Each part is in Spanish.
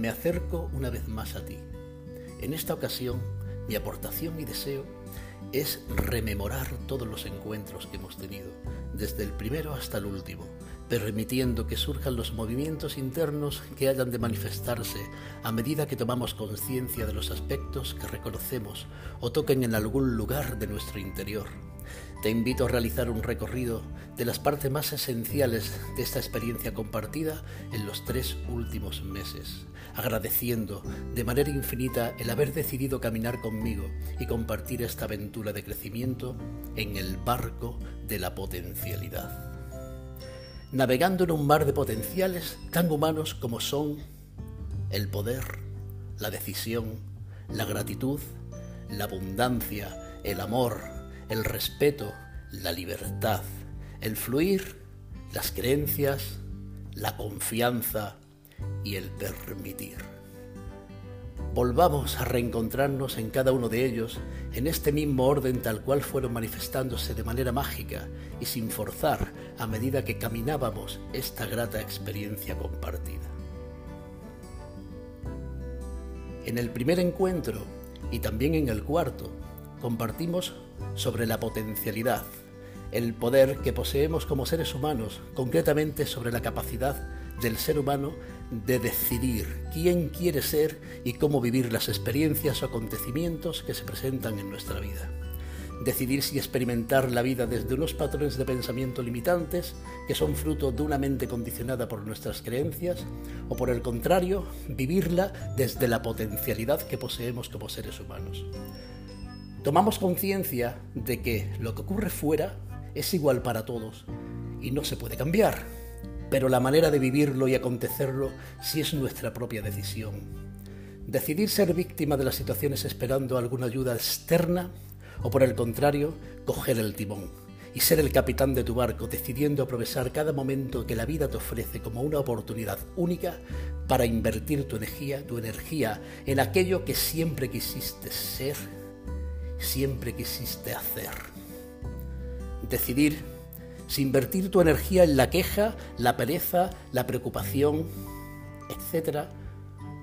me acerco una vez más a ti. En esta ocasión, mi aportación y deseo es rememorar todos los encuentros que hemos tenido, desde el primero hasta el último, permitiendo que surjan los movimientos internos que hayan de manifestarse a medida que tomamos conciencia de los aspectos que reconocemos o toquen en algún lugar de nuestro interior. Te invito a realizar un recorrido de las partes más esenciales de esta experiencia compartida en los tres últimos meses, agradeciendo de manera infinita el haber decidido caminar conmigo y compartir esta aventura de crecimiento en el barco de la potencialidad navegando en un mar de potenciales tan humanos como son el poder, la decisión, la gratitud, la abundancia, el amor, el respeto, la libertad, el fluir, las creencias, la confianza y el permitir. Volvamos a reencontrarnos en cada uno de ellos en este mismo orden tal cual fueron manifestándose de manera mágica y sin forzar a medida que caminábamos esta grata experiencia compartida. En el primer encuentro y también en el cuarto compartimos sobre la potencialidad, el poder que poseemos como seres humanos, concretamente sobre la capacidad del ser humano de decidir quién quiere ser y cómo vivir las experiencias o acontecimientos que se presentan en nuestra vida. Decidir si experimentar la vida desde unos patrones de pensamiento limitantes que son fruto de una mente condicionada por nuestras creencias o por el contrario, vivirla desde la potencialidad que poseemos como seres humanos. Tomamos conciencia de que lo que ocurre fuera es igual para todos y no se puede cambiar pero la manera de vivirlo y acontecerlo sí es nuestra propia decisión. Decidir ser víctima de las situaciones esperando alguna ayuda externa o por el contrario, coger el timón y ser el capitán de tu barco, decidiendo aprovechar cada momento que la vida te ofrece como una oportunidad única para invertir tu energía, tu energía en aquello que siempre quisiste ser, siempre quisiste hacer. Decidir sin invertir tu energía en la queja, la pereza, la preocupación, etc.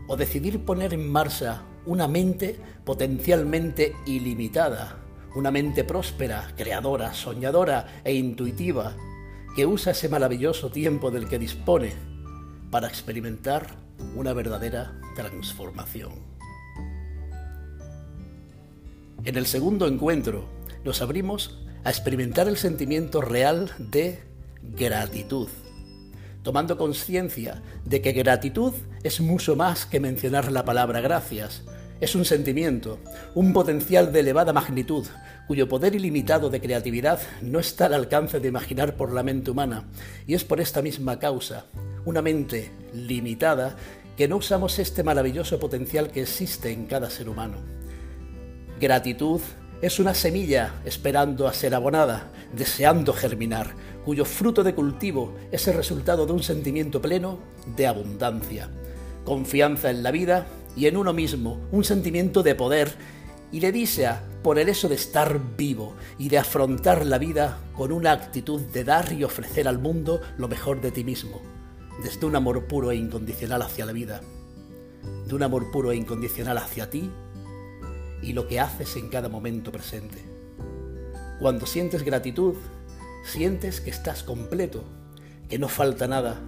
O decidir poner en marcha una mente potencialmente ilimitada, una mente próspera, creadora, soñadora e intuitiva, que usa ese maravilloso tiempo del que dispone para experimentar una verdadera transformación. En el segundo encuentro nos abrimos a experimentar el sentimiento real de gratitud, tomando conciencia de que gratitud es mucho más que mencionar la palabra gracias. Es un sentimiento, un potencial de elevada magnitud, cuyo poder ilimitado de creatividad no está al alcance de imaginar por la mente humana, y es por esta misma causa, una mente limitada, que no usamos este maravilloso potencial que existe en cada ser humano. Gratitud es una semilla esperando a ser abonada, deseando germinar, cuyo fruto de cultivo es el resultado de un sentimiento pleno de abundancia, confianza en la vida y en uno mismo, un sentimiento de poder y le dice por el eso de estar vivo y de afrontar la vida con una actitud de dar y ofrecer al mundo lo mejor de ti mismo, desde un amor puro e incondicional hacia la vida, de un amor puro e incondicional hacia ti y lo que haces en cada momento presente. Cuando sientes gratitud, sientes que estás completo, que no falta nada,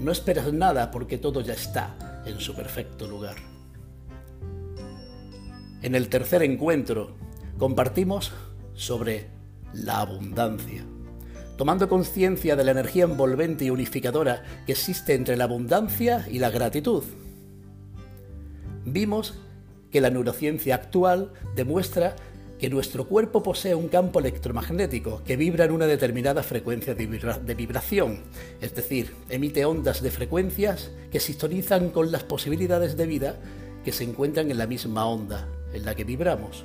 no esperas nada porque todo ya está en su perfecto lugar. En el tercer encuentro compartimos sobre la abundancia, tomando conciencia de la energía envolvente y unificadora que existe entre la abundancia y la gratitud. Vimos que la neurociencia actual demuestra que nuestro cuerpo posee un campo electromagnético que vibra en una determinada frecuencia de, vibración, es decir, emite ondas de frecuencias que sintonizan con las posibilidades de vida que se encuentran en la misma onda en la que vibramos.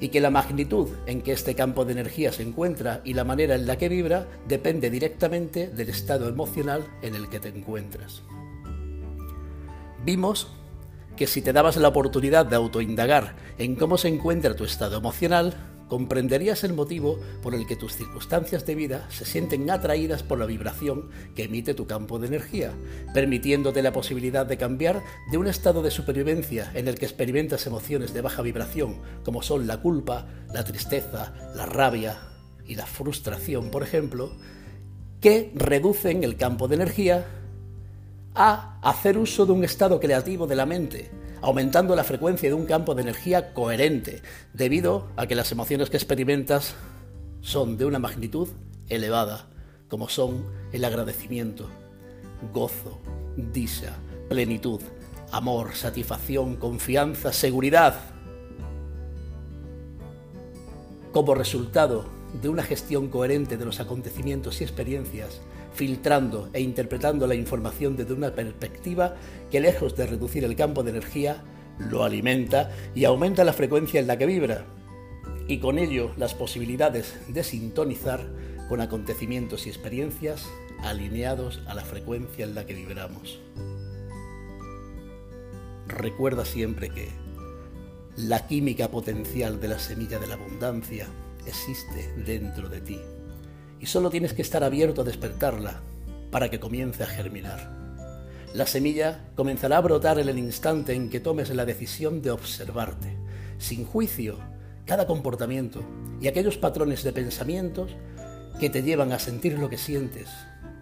Y que la magnitud en que este campo de energía se encuentra y la manera en la que vibra depende directamente del estado emocional en el que te encuentras. Vimos que si te dabas la oportunidad de autoindagar en cómo se encuentra tu estado emocional, comprenderías el motivo por el que tus circunstancias de vida se sienten atraídas por la vibración que emite tu campo de energía, permitiéndote la posibilidad de cambiar de un estado de supervivencia en el que experimentas emociones de baja vibración, como son la culpa, la tristeza, la rabia y la frustración, por ejemplo, que reducen el campo de energía a hacer uso de un estado creativo de la mente, aumentando la frecuencia de un campo de energía coherente, debido a que las emociones que experimentas son de una magnitud elevada, como son el agradecimiento, gozo, dicha, plenitud, amor, satisfacción, confianza, seguridad. Como resultado de una gestión coherente de los acontecimientos y experiencias, filtrando e interpretando la información desde una perspectiva que lejos de reducir el campo de energía, lo alimenta y aumenta la frecuencia en la que vibra, y con ello las posibilidades de sintonizar con acontecimientos y experiencias alineados a la frecuencia en la que vibramos. Recuerda siempre que la química potencial de la semilla de la abundancia existe dentro de ti y solo tienes que estar abierto a despertarla para que comience a germinar. La semilla comenzará a brotar en el instante en que tomes la decisión de observarte, sin juicio, cada comportamiento y aquellos patrones de pensamientos que te llevan a sentir lo que sientes.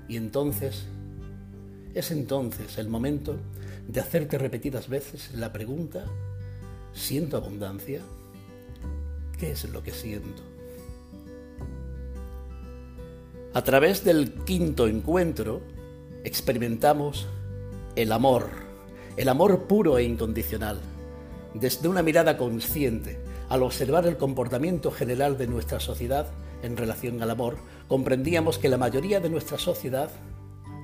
Y entonces, es entonces el momento de hacerte repetidas veces la pregunta, ¿siento abundancia? ¿Qué es lo que siento? A través del quinto encuentro experimentamos el amor, el amor puro e incondicional, desde una mirada consciente. Al observar el comportamiento general de nuestra sociedad en relación al amor, comprendíamos que la mayoría de nuestra sociedad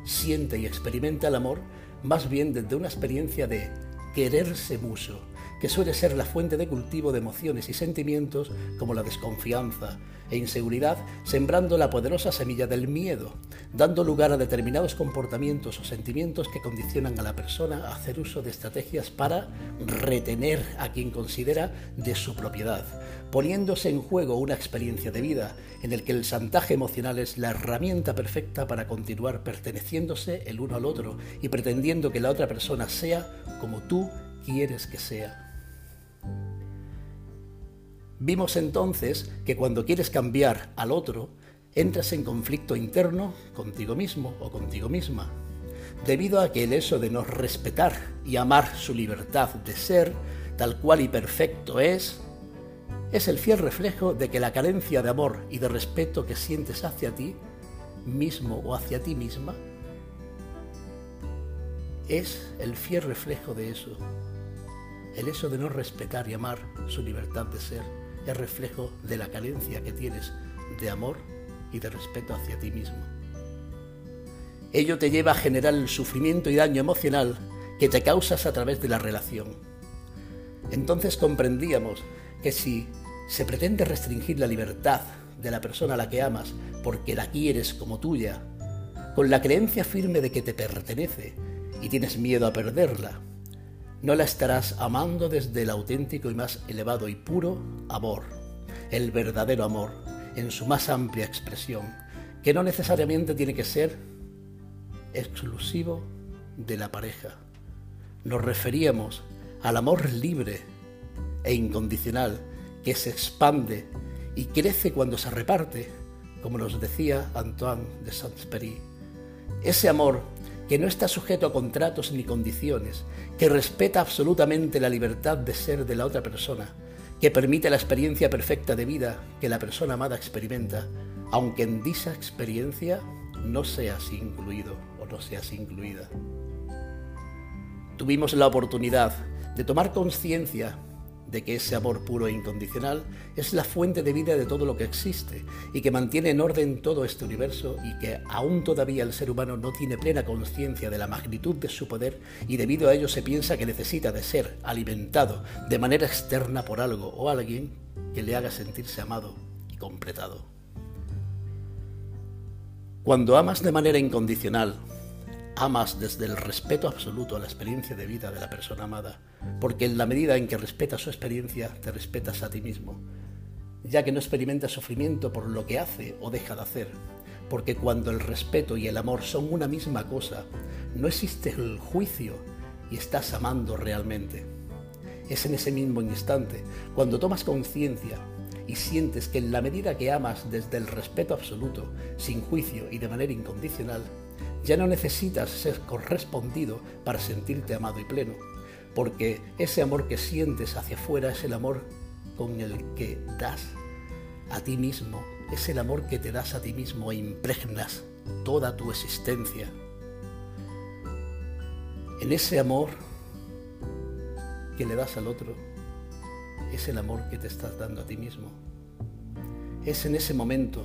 siente y experimenta el amor más bien desde una experiencia de quererse mucho, que suele ser la fuente de cultivo de emociones y sentimientos como la desconfianza e inseguridad, sembrando la poderosa semilla del miedo, dando lugar a determinados comportamientos o sentimientos que condicionan a la persona a hacer uso de estrategias para retener a quien considera de su propiedad, poniéndose en juego una experiencia de vida en el que el chantaje emocional es la herramienta perfecta para continuar perteneciéndose el uno al otro y pretendiendo que la otra persona sea como tú quieres que sea. Vimos entonces que cuando quieres cambiar al otro, entras en conflicto interno contigo mismo o contigo misma, debido a que el eso de no respetar y amar su libertad de ser, tal cual y perfecto es, es el fiel reflejo de que la carencia de amor y de respeto que sientes hacia ti mismo o hacia ti misma es el fiel reflejo de eso. El eso de no respetar y amar su libertad de ser es reflejo de la carencia que tienes de amor y de respeto hacia ti mismo. Ello te lleva a generar el sufrimiento y daño emocional que te causas a través de la relación. Entonces comprendíamos que si se pretende restringir la libertad de la persona a la que amas porque la quieres como tuya, con la creencia firme de que te pertenece y tienes miedo a perderla, no la estarás amando desde el auténtico y más elevado y puro amor, el verdadero amor, en su más amplia expresión, que no necesariamente tiene que ser exclusivo de la pareja. Nos referíamos al amor libre e incondicional que se expande y crece cuando se reparte, como nos decía Antoine de Saint-Exupéry. Ese amor que no está sujeto a contratos ni condiciones, que respeta absolutamente la libertad de ser de la otra persona, que permite la experiencia perfecta de vida que la persona amada experimenta, aunque en dicha experiencia no seas incluido o no seas incluida. Tuvimos la oportunidad de tomar conciencia de que ese amor puro e incondicional es la fuente de vida de todo lo que existe y que mantiene en orden todo este universo y que aún todavía el ser humano no tiene plena conciencia de la magnitud de su poder y debido a ello se piensa que necesita de ser alimentado de manera externa por algo o alguien que le haga sentirse amado y completado. Cuando amas de manera incondicional, amas desde el respeto absoluto a la experiencia de vida de la persona amada, porque en la medida en que respetas su experiencia, te respetas a ti mismo. ya que no experimenta sufrimiento por lo que hace o deja de hacer, porque cuando el respeto y el amor son una misma cosa, no existe el juicio y estás amando realmente. Es en ese mismo instante, cuando tomas conciencia y sientes que en la medida que amas desde el respeto absoluto, sin juicio y de manera incondicional, ya no necesitas ser correspondido para sentirte amado y pleno, porque ese amor que sientes hacia afuera es el amor con el que das a ti mismo, es el amor que te das a ti mismo e impregnas toda tu existencia. En ese amor que le das al otro, es el amor que te estás dando a ti mismo. Es en ese momento,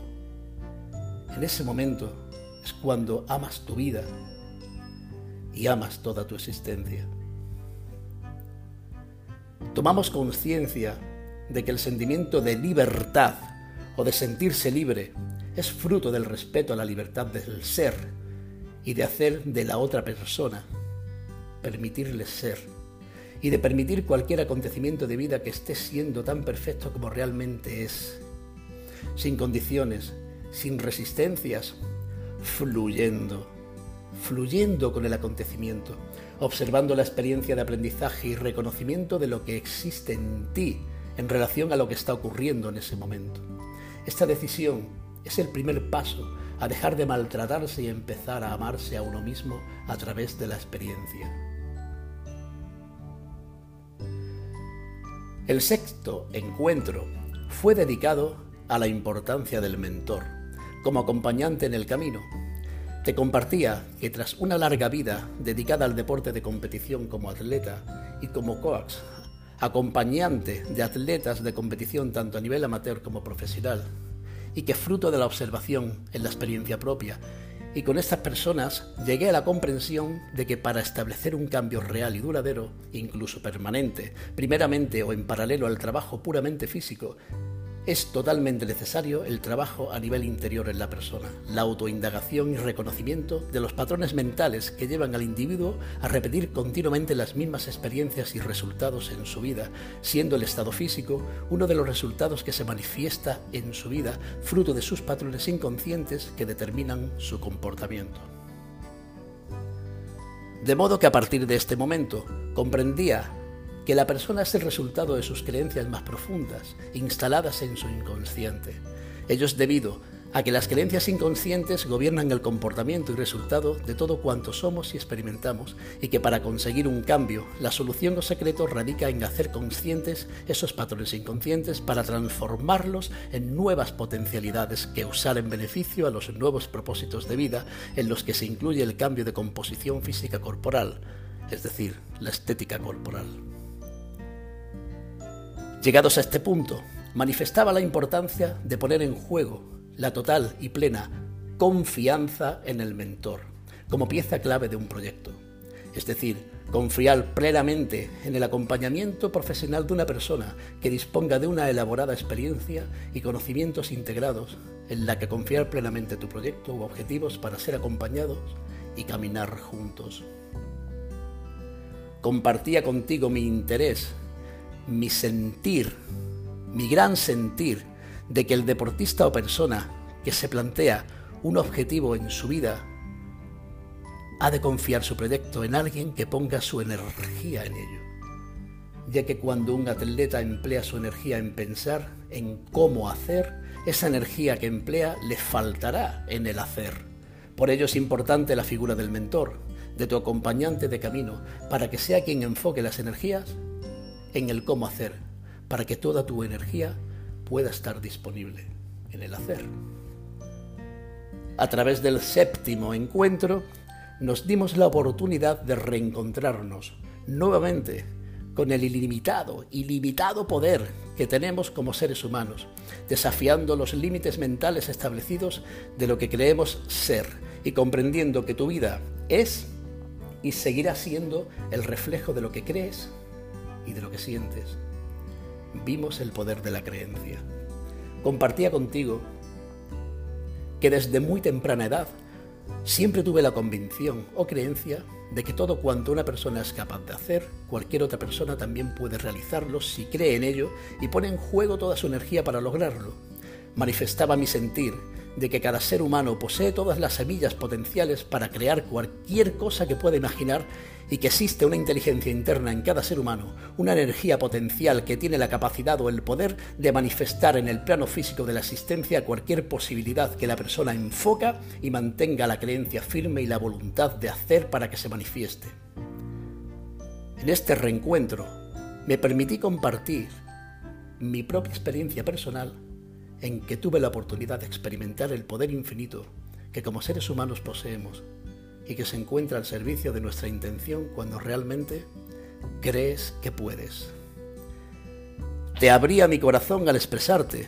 en ese momento es cuando amas tu vida y amas toda tu existencia. Tomamos conciencia de que el sentimiento de libertad o de sentirse libre es fruto del respeto a la libertad del ser y de hacer de la otra persona, permitirle ser y de permitir cualquier acontecimiento de vida que esté siendo tan perfecto como realmente es, sin condiciones, sin resistencias, fluyendo, fluyendo con el acontecimiento, observando la experiencia de aprendizaje y reconocimiento de lo que existe en ti en relación a lo que está ocurriendo en ese momento. Esta decisión es el primer paso a dejar de maltratarse y empezar a amarse a uno mismo a través de la experiencia. El sexto encuentro fue dedicado a la importancia del mentor como acompañante en el camino. Te compartía que tras una larga vida dedicada al deporte de competición como atleta y como coach, acompañante de atletas de competición tanto a nivel amateur como profesional, y que fruto de la observación en la experiencia propia y con estas personas llegué a la comprensión de que para establecer un cambio real y duradero, incluso permanente, primeramente o en paralelo al trabajo puramente físico, es totalmente necesario el trabajo a nivel interior en la persona, la autoindagación y reconocimiento de los patrones mentales que llevan al individuo a repetir continuamente las mismas experiencias y resultados en su vida, siendo el estado físico uno de los resultados que se manifiesta en su vida, fruto de sus patrones inconscientes que determinan su comportamiento. De modo que a partir de este momento comprendía que la persona es el resultado de sus creencias más profundas, instaladas en su inconsciente. Ello es debido a que las creencias inconscientes gobiernan el comportamiento y resultado de todo cuanto somos y experimentamos, y que para conseguir un cambio, la solución o secreto radica en hacer conscientes esos patrones inconscientes para transformarlos en nuevas potencialidades que usar en beneficio a los nuevos propósitos de vida en los que se incluye el cambio de composición física corporal, es decir, la estética corporal. Llegados a este punto, manifestaba la importancia de poner en juego la total y plena confianza en el mentor, como pieza clave de un proyecto. Es decir, confiar plenamente en el acompañamiento profesional de una persona que disponga de una elaborada experiencia y conocimientos integrados en la que confiar plenamente tu proyecto u objetivos para ser acompañados y caminar juntos. Compartía contigo mi interés mi sentir, mi gran sentir de que el deportista o persona que se plantea un objetivo en su vida ha de confiar su proyecto en alguien que ponga su energía en ello, ya que cuando un atleta emplea su energía en pensar en cómo hacer, esa energía que emplea le faltará en el hacer. Por ello es importante la figura del mentor, de tu acompañante de camino, para que sea quien enfoque las energías en el cómo hacer, para que toda tu energía pueda estar disponible en el hacer. A través del séptimo encuentro, nos dimos la oportunidad de reencontrarnos nuevamente con el ilimitado, ilimitado poder que tenemos como seres humanos, desafiando los límites mentales establecidos de lo que creemos ser y comprendiendo que tu vida es y seguirá siendo el reflejo de lo que crees y de lo que sientes. Vimos el poder de la creencia. Compartía contigo que desde muy temprana edad Siempre tuve la convicción o creencia de que todo cuanto una persona es capaz de hacer, cualquier otra persona también puede realizarlo si cree en ello y pone en juego toda su energía para lograrlo. Manifestaba mi sentir de que cada ser humano posee todas las semillas potenciales para crear cualquier cosa que pueda imaginar y que existe una inteligencia interna en cada ser humano, una energía potencial que tiene la capacidad o el poder de manifestar en el plano físico de la existencia cualquier posibilidad que la persona enfoca y mantenga la creencia firme y la voluntad de hacer para que se manifieste. En este reencuentro me permití compartir mi propia experiencia personal en que tuve la oportunidad de experimentar el poder infinito que como seres humanos poseemos y que se encuentra al servicio de nuestra intención cuando realmente crees que puedes. Te abría mi corazón al expresarte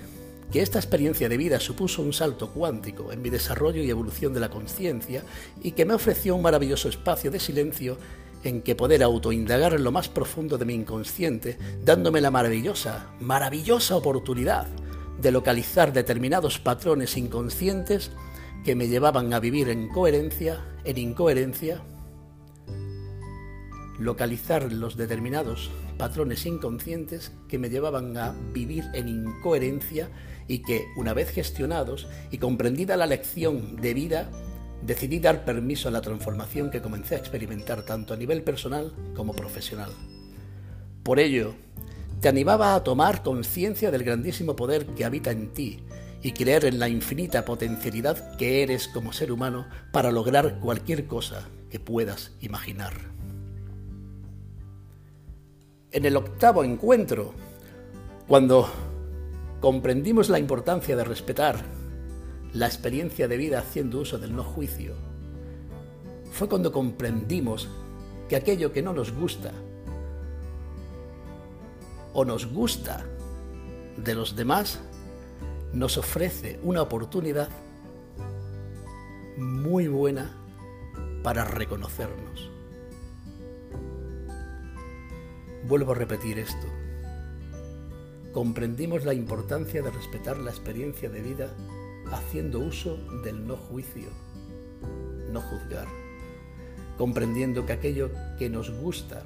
que esta experiencia de vida supuso un salto cuántico en mi desarrollo y evolución de la conciencia y que me ofreció un maravilloso espacio de silencio en que poder autoindagar en lo más profundo de mi inconsciente, dándome la maravillosa, maravillosa oportunidad de localizar determinados patrones inconscientes que me llevaban a vivir en coherencia, en incoherencia, localizar los determinados patrones inconscientes que me llevaban a vivir en incoherencia y que, una vez gestionados y comprendida la lección de vida, decidí dar permiso a la transformación que comencé a experimentar tanto a nivel personal como profesional. Por ello, te animaba a tomar conciencia del grandísimo poder que habita en ti y creer en la infinita potencialidad que eres como ser humano para lograr cualquier cosa que puedas imaginar. En el octavo encuentro, cuando comprendimos la importancia de respetar la experiencia de vida haciendo uso del no juicio, fue cuando comprendimos que aquello que no nos gusta o nos gusta de los demás, nos ofrece una oportunidad muy buena para reconocernos. Vuelvo a repetir esto. Comprendimos la importancia de respetar la experiencia de vida haciendo uso del no juicio, no juzgar, comprendiendo que aquello que nos gusta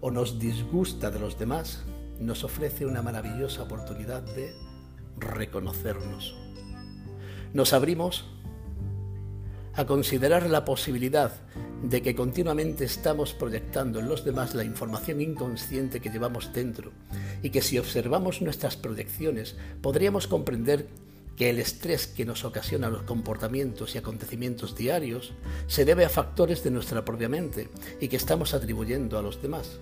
o nos disgusta de los demás nos ofrece una maravillosa oportunidad de reconocernos. Nos abrimos a considerar la posibilidad de que continuamente estamos proyectando en los demás la información inconsciente que llevamos dentro y que si observamos nuestras proyecciones podríamos comprender que el estrés que nos ocasiona los comportamientos y acontecimientos diarios se debe a factores de nuestra propia mente y que estamos atribuyendo a los demás.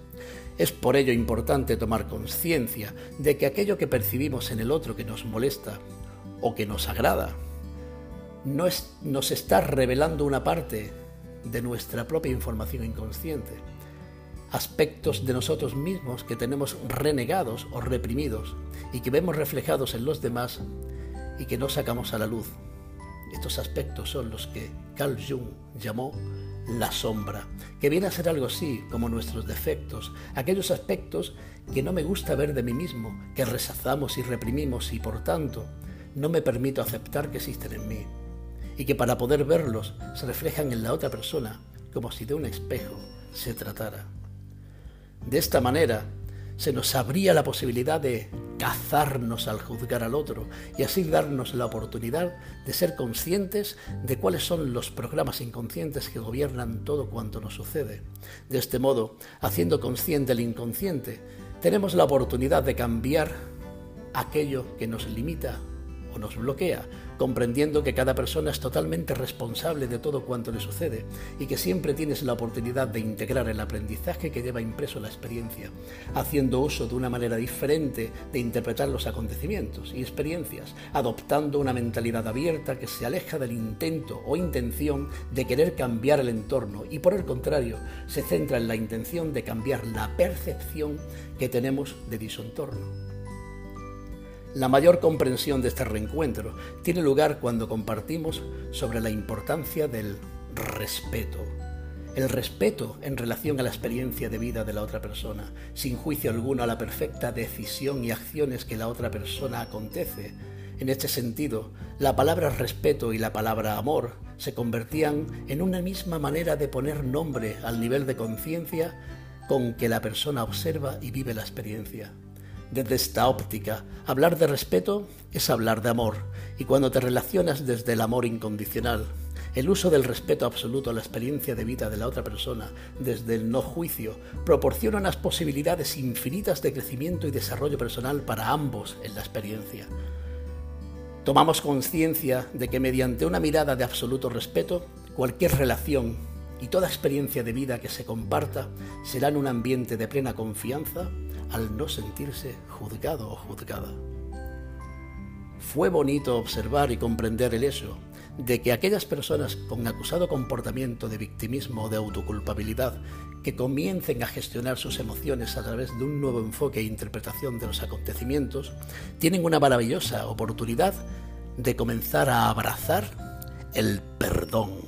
Es por ello importante tomar conciencia de que aquello que percibimos en el otro que nos molesta o que nos agrada, no nos está revelando una parte de nuestra propia información inconsciente, aspectos de nosotros mismos que tenemos renegados o reprimidos y que vemos reflejados en los demás y que no sacamos a la luz. Estos aspectos son los que Carl Jung llamó la sombra, que viene a ser algo así como nuestros defectos, aquellos aspectos que no me gusta ver de mí mismo, que rechazamos y reprimimos y por tanto no me permito aceptar que existen en mí, y que para poder verlos se reflejan en la otra persona como si de un espejo se tratara. De esta manera, se nos abría la posibilidad de cazarnos al juzgar al otro y así darnos la oportunidad de ser conscientes de cuáles son los programas inconscientes que gobiernan todo cuanto nos sucede. De este modo, haciendo consciente el inconsciente, tenemos la oportunidad de cambiar aquello que nos limita o nos bloquea comprendiendo que cada persona es totalmente responsable de todo cuanto le sucede y que siempre tienes la oportunidad de integrar el aprendizaje que lleva impreso la experiencia, haciendo uso de una manera diferente de interpretar los acontecimientos y experiencias, adoptando una mentalidad abierta que se aleja del intento o intención de querer cambiar el entorno y por el contrario se centra en la intención de cambiar la percepción que tenemos de dicho entorno. La mayor comprensión de este reencuentro tiene lugar cuando compartimos sobre la importancia del respeto. El respeto en relación a la experiencia de vida de la otra persona, sin juicio alguno a la perfecta decisión y acciones que la otra persona acontece, En este sentido, la palabra respeto y la palabra amor se convertían en una misma manera de poner nombre al nivel de conciencia con que la persona observa y vive la experiencia. Desde esta óptica, hablar de respeto es hablar de amor, y cuando te relacionas desde el amor incondicional, el uso del respeto absoluto a la experiencia de vida de la otra persona desde el no juicio proporciona unas posibilidades infinitas de crecimiento y desarrollo personal para ambos en la experiencia. Tomamos conciencia de que mediante una mirada de absoluto respeto, cualquier relación y toda experiencia de vida que se comparta será en un ambiente de plena confianza al no sentirse juzgado o juzgada. Fue bonito observar y comprender el hecho de que aquellas personas con acusado comportamiento de victimismo o de autoculpabilidad que comiencen a gestionar sus emociones a través de un nuevo enfoque e interpretación de los acontecimientos, tienen una maravillosa oportunidad de comenzar a abrazar el perdón.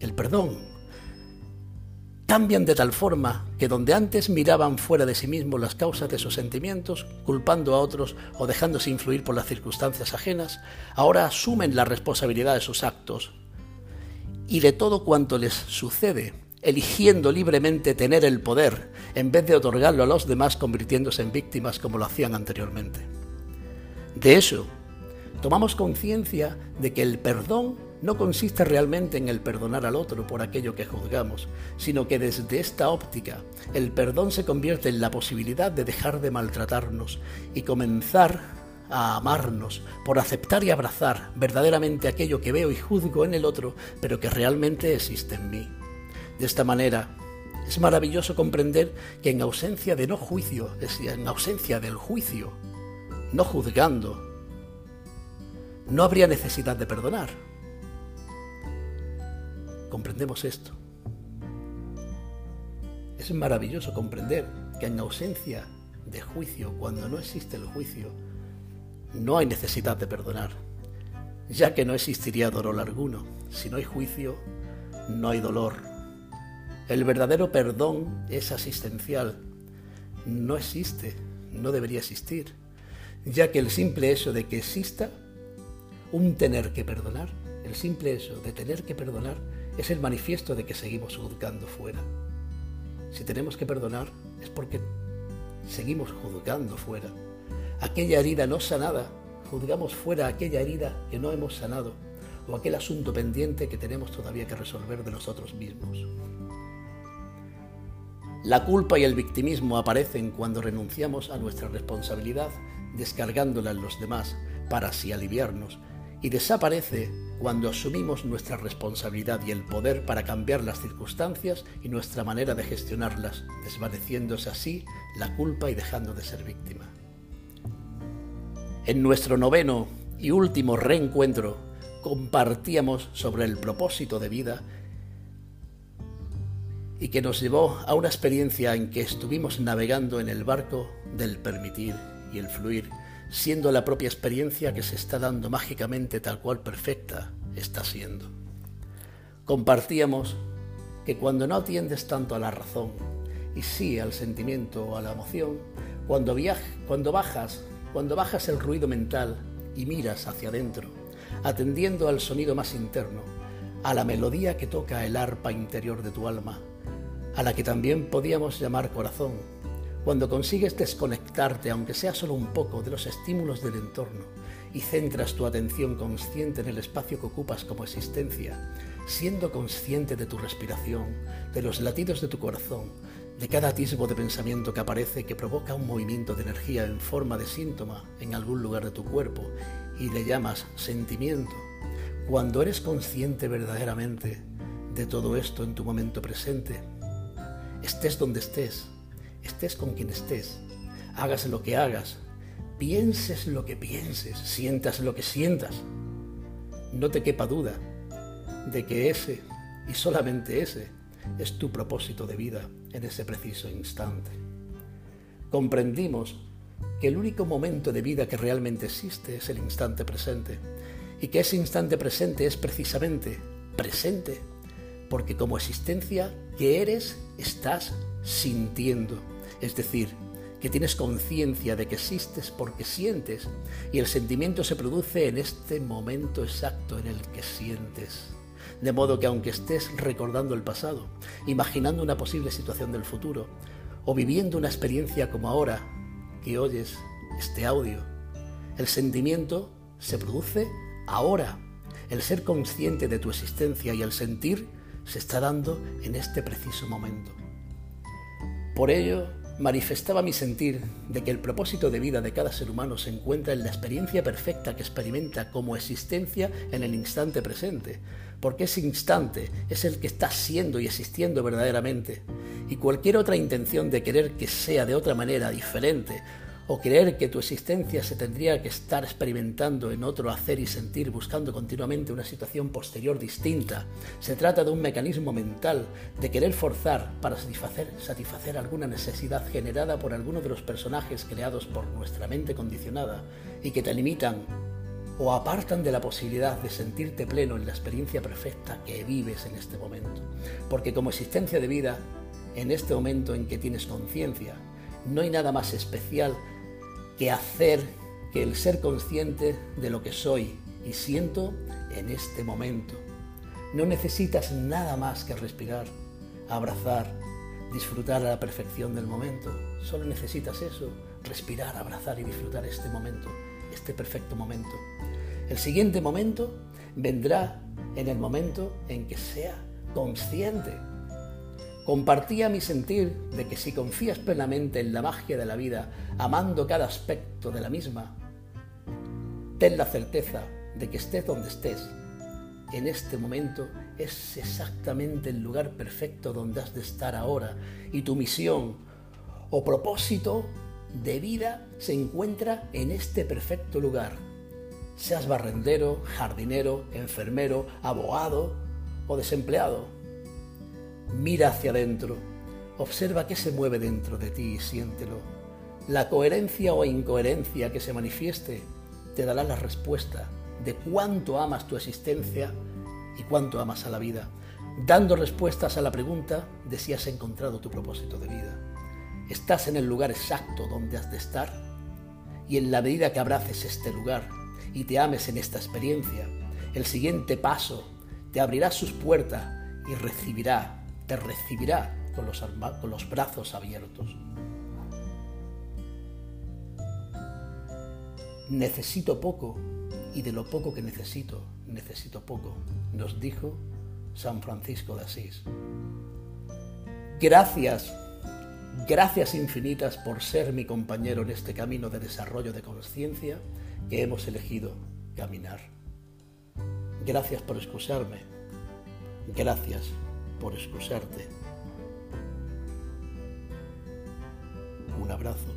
El perdón cambian de tal forma que donde antes miraban fuera de sí mismos las causas de sus sentimientos, culpando a otros o dejándose influir por las circunstancias ajenas, ahora asumen la responsabilidad de sus actos y de todo cuanto les sucede, eligiendo libremente tener el poder en vez de otorgarlo a los demás convirtiéndose en víctimas como lo hacían anteriormente. De eso, tomamos conciencia de que el perdón no consiste realmente en el perdonar al otro por aquello que juzgamos, sino que desde esta óptica el perdón se convierte en la posibilidad de dejar de maltratarnos y comenzar a amarnos por aceptar y abrazar verdaderamente aquello que veo y juzgo en el otro, pero que realmente existe en mí. De esta manera, es maravilloso comprender que en ausencia de no juicio, es en ausencia del juicio, no juzgando, no habría necesidad de perdonar comprendemos esto. Es maravilloso comprender que en ausencia de juicio, cuando no existe el juicio, no hay necesidad de perdonar, ya que no existiría dolor alguno. Si no hay juicio, no hay dolor. El verdadero perdón es asistencial. No existe, no debería existir, ya que el simple hecho de que exista un tener que perdonar, el simple hecho de tener que perdonar, es el manifiesto de que seguimos juzgando fuera. Si tenemos que perdonar es porque seguimos juzgando fuera. Aquella herida no sanada, juzgamos fuera aquella herida que no hemos sanado o aquel asunto pendiente que tenemos todavía que resolver de nosotros mismos. La culpa y el victimismo aparecen cuando renunciamos a nuestra responsabilidad descargándola en los demás para así aliviarnos y desaparece cuando asumimos nuestra responsabilidad y el poder para cambiar las circunstancias y nuestra manera de gestionarlas, desvaneciéndose así la culpa y dejando de ser víctima. En nuestro noveno y último reencuentro compartíamos sobre el propósito de vida y que nos llevó a una experiencia en que estuvimos navegando en el barco del permitir y el fluir siendo la propia experiencia que se está dando mágicamente tal cual perfecta está siendo. Compartíamos que cuando no atiendes tanto a la razón y sí al sentimiento o a la emoción, cuando, cuando bajas, cuando bajas el ruido mental y miras hacia adentro, atendiendo al sonido más interno, a la melodía que toca el arpa interior de tu alma, a la que también podíamos llamar corazón, cuando consigues desconectarte, aunque sea solo un poco, de los estímulos del entorno y centras tu atención consciente en el espacio que ocupas como existencia, siendo consciente de tu respiración, de los latidos de tu corazón, de cada atisbo de pensamiento que aparece que provoca un movimiento de energía en forma de síntoma en algún lugar de tu cuerpo y le llamas sentimiento, cuando eres consciente verdaderamente de todo esto en tu momento presente, estés donde estés, estés con quien estés, hagas lo que hagas, pienses lo que pienses, sientas lo que sientas, no te quepa duda de que ese y solamente ese es tu propósito de vida en ese preciso instante. Comprendimos que el único momento de vida que realmente existe es el instante presente y que ese instante presente es precisamente presente porque como existencia que eres estás sintiendo es decir, que tienes conciencia de que existes porque sientes y el sentimiento se produce en este momento exacto en el que sientes. De modo que aunque estés recordando el pasado, imaginando una posible situación del futuro o viviendo una experiencia como ahora que oyes este audio, el sentimiento se produce ahora. El ser consciente de tu existencia y el sentir se está dando en este preciso momento. Por ello, manifestaba mi sentir de que el propósito de vida de cada ser humano se encuentra en la experiencia perfecta que experimenta como existencia en el instante presente, porque ese instante es el que está siendo y existiendo verdaderamente, y cualquier otra intención de querer que sea de otra manera diferente o creer que tu existencia se tendría que estar experimentando en otro hacer y sentir buscando continuamente una situación posterior distinta. Se trata de un mecanismo mental de querer forzar para satisfacer, satisfacer alguna necesidad generada por alguno de los personajes creados por nuestra mente condicionada y que te limitan o apartan de la posibilidad de sentirte pleno en la experiencia perfecta que vives en este momento. Porque como existencia de vida, en este momento en que tienes conciencia, no hay nada más especial que hacer que el ser consciente de lo que soy y siento en este momento. No necesitas nada más que respirar, abrazar, disfrutar a la perfección del momento. Solo necesitas eso, respirar, abrazar y disfrutar este momento, este perfecto momento. El siguiente momento vendrá en el momento en que sea consciente Compartía mi sentir de que si confías plenamente en la magia de la vida, amando cada aspecto de la misma, ten la certeza de que estés donde estés, en este momento es exactamente el lugar perfecto donde has de estar ahora y tu misión o propósito de vida se encuentra en este perfecto lugar. Seas barrendero, jardinero, enfermero, abogado o desempleado Mira hacia adentro, observa qué se mueve dentro de ti y siéntelo. La coherencia o incoherencia que se manifieste te dará la respuesta de cuánto amas tu existencia y cuánto amas a la vida, dando respuestas a la pregunta de si has encontrado tu propósito de vida. ¿Estás en el lugar exacto donde has de estar? Y en la medida que abraces este lugar y te ames en esta experiencia, el siguiente paso te abrirá sus puertas y recibirá recibirá con los, con los brazos abiertos. Necesito poco y de lo poco que necesito, necesito poco, nos dijo San Francisco de Asís. Gracias, gracias infinitas por ser mi compañero en este camino de desarrollo de conciencia que hemos elegido caminar. Gracias por escucharme. Gracias por excusarte. Un abrazo.